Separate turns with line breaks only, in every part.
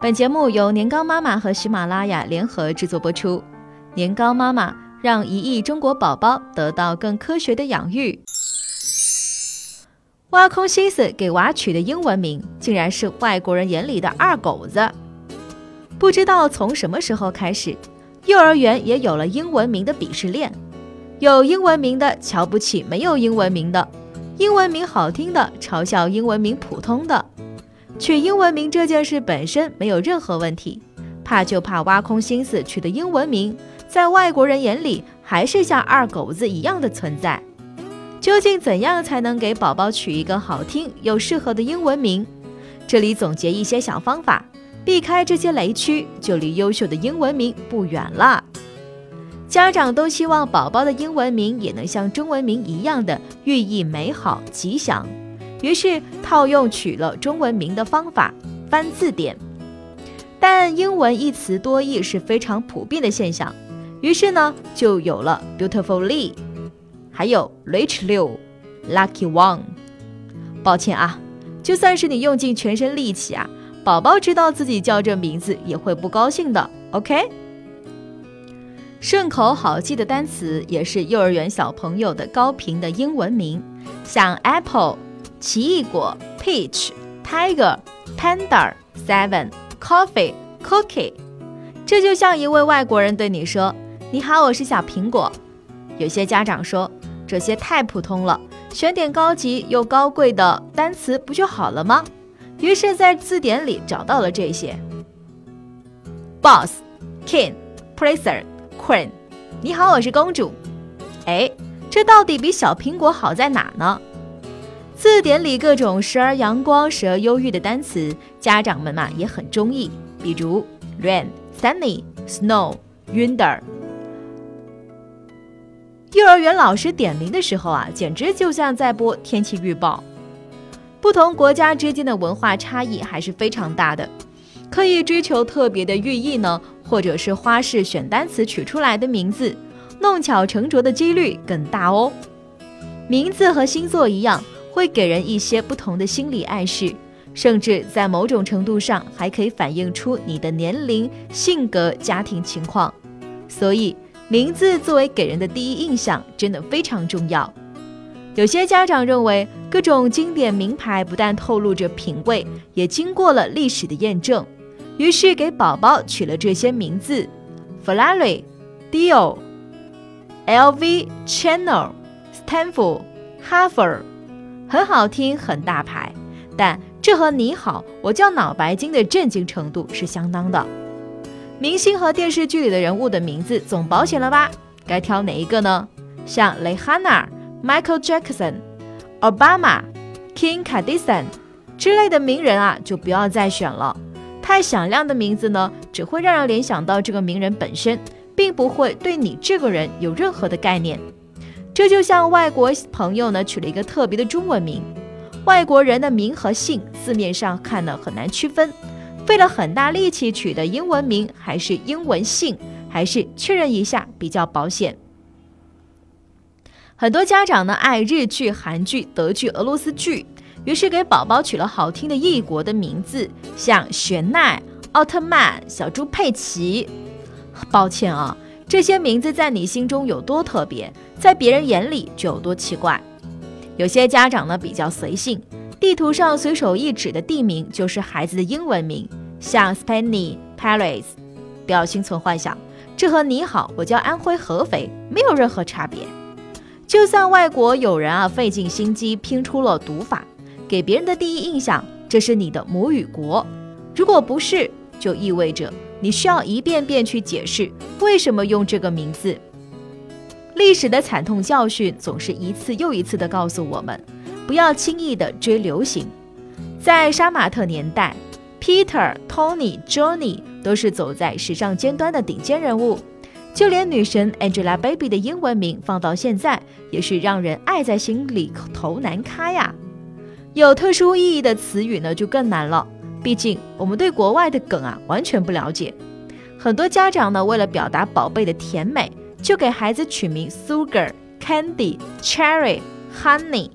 本节目由年糕妈妈和喜马拉雅联合制作播出。年糕妈妈让一亿中国宝宝得到更科学的养育。挖空心思给娃取的英文名，竟然是外国人眼里的二狗子。不知道从什么时候开始，幼儿园也有了英文名的鄙视链。有英文名的瞧不起没有英文名的，英文名好听的嘲笑英文名普通的。取英文名这件事本身没有任何问题，怕就怕挖空心思取的英文名，在外国人眼里还是像二狗子一样的存在。究竟怎样才能给宝宝取一个好听又适合的英文名？这里总结一些小方法，避开这些雷区，就离优秀的英文名不远了。家长都希望宝宝的英文名也能像中文名一样的寓意美好吉祥。于是套用取了中文名的方法，翻字典。但英文一词多义是非常普遍的现象，于是呢就有了 Beautiful Lee，还有 richly，lucky one。抱歉啊，就算是你用尽全身力气啊，宝宝知道自己叫这名字也会不高兴的。OK，顺口好记的单词也是幼儿园小朋友的高频的英文名，像 apple。奇异果，peach, tiger, panda, seven, coffee, cookie。这就像一位外国人对你说：“你好，我是小苹果。”有些家长说这些太普通了，选点高级又高贵的单词不就好了吗？于是，在字典里找到了这些：boss, king, prince, queen。你好，我是公主。哎，这到底比小苹果好在哪呢？字典里各种时而阳光、时而忧郁的单词，家长们嘛也很中意，比如 rain、sunny、snow、winter。幼儿园老师点名的时候啊，简直就像在播天气预报。不同国家之间的文化差异还是非常大的，刻意追求特别的寓意呢，或者是花式选单词取出来的名字，弄巧成拙的几率更大哦。名字和星座一样。会给人一些不同的心理暗示，甚至在某种程度上还可以反映出你的年龄、性格、家庭情况。所以，名字作为给人的第一印象，真的非常重要。有些家长认为，各种经典名牌不但透露着品味，也经过了历史的验证，于是给宝宝取了这些名字：Ferrari、Dior、LV、Chanel、Stanford、Harvard。很好听，很大牌，但这和你好，我叫脑白金的震惊程度是相当的。明星和电视剧里的人物的名字总保险了吧？该挑哪一个呢？像蕾哈娜、Michael Jackson、Obama、King Kardashian 之类的名人啊，就不要再选了。太响亮的名字呢，只会让人联想到这个名人本身，并不会对你这个人有任何的概念。这就像外国朋友呢取了一个特别的中文名，外国人的名和姓字面上看呢很难区分，费了很大力气取的英文名还是英文姓，还是确认一下比较保险。很多家长呢爱日剧、韩剧、德剧、俄罗斯剧，于是给宝宝取了好听的异国的名字，像玄奈、奥特曼、小猪佩奇。抱歉啊。这些名字在你心中有多特别，在别人眼里就有多奇怪。有些家长呢比较随性，地图上随手一指的地名就是孩子的英文名，像 Spain、Paris。不要心存幻想，这和你好，我叫安徽合肥没有任何差别。就算外国有人啊费尽心机拼出了读法，给别人的第一印象这是你的母语国，如果不是，就意味着。你需要一遍遍去解释为什么用这个名字。历史的惨痛教训总是一次又一次地告诉我们，不要轻易地追流行。在杀马特年代，Peter、Tony、Johnny 都是走在时尚尖端的顶尖人物，就连女神 Angelababy 的英文名放到现在也是让人爱在心里头难开呀。有特殊意义的词语呢，就更难了。毕竟我们对国外的梗啊完全不了解，很多家长呢为了表达宝贝的甜美，就给孩子取名 Sugar、Candy、Cherry、Honey，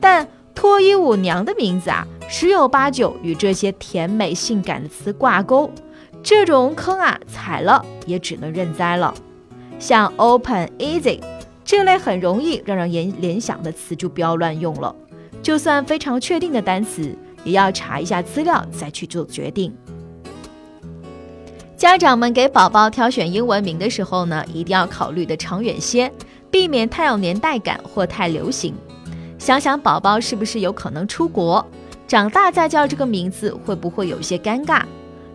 但脱衣舞娘的名字啊十有八九与这些甜美性感的词挂钩。这种坑啊，踩了也只能认栽了。像 open、easy 这类很容易让人联联想的词就不要乱用了。就算非常确定的单词，也要查一下资料再去做决定。家长们给宝宝挑选英文名的时候呢，一定要考虑的长远些，避免太有年代感或太流行。想想宝宝是不是有可能出国，长大再叫这个名字会不会有些尴尬？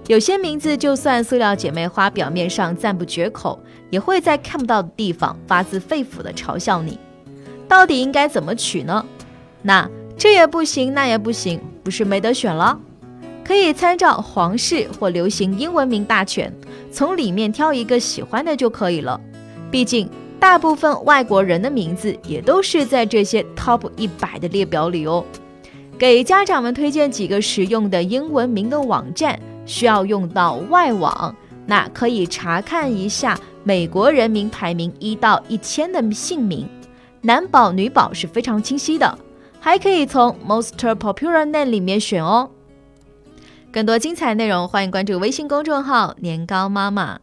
有些名字就算塑料姐妹花表面上赞不绝口，也会在看不到的地方发自肺腑的嘲笑你。到底应该怎么取呢？那这也不行，那也不行，不是没得选了？可以参照皇室或流行英文名大全，从里面挑一个喜欢的就可以了。毕竟大部分外国人的名字也都是在这些 Top 一百的列表里哦。给家长们推荐几个实用的英文名的网站，需要用到外网，那可以查看一下美国人民排名一到一千的姓名，男宝女宝是非常清晰的，还可以从 Most Popular Name 里面选哦。更多精彩内容，欢迎关注微信公众号“年糕妈妈”。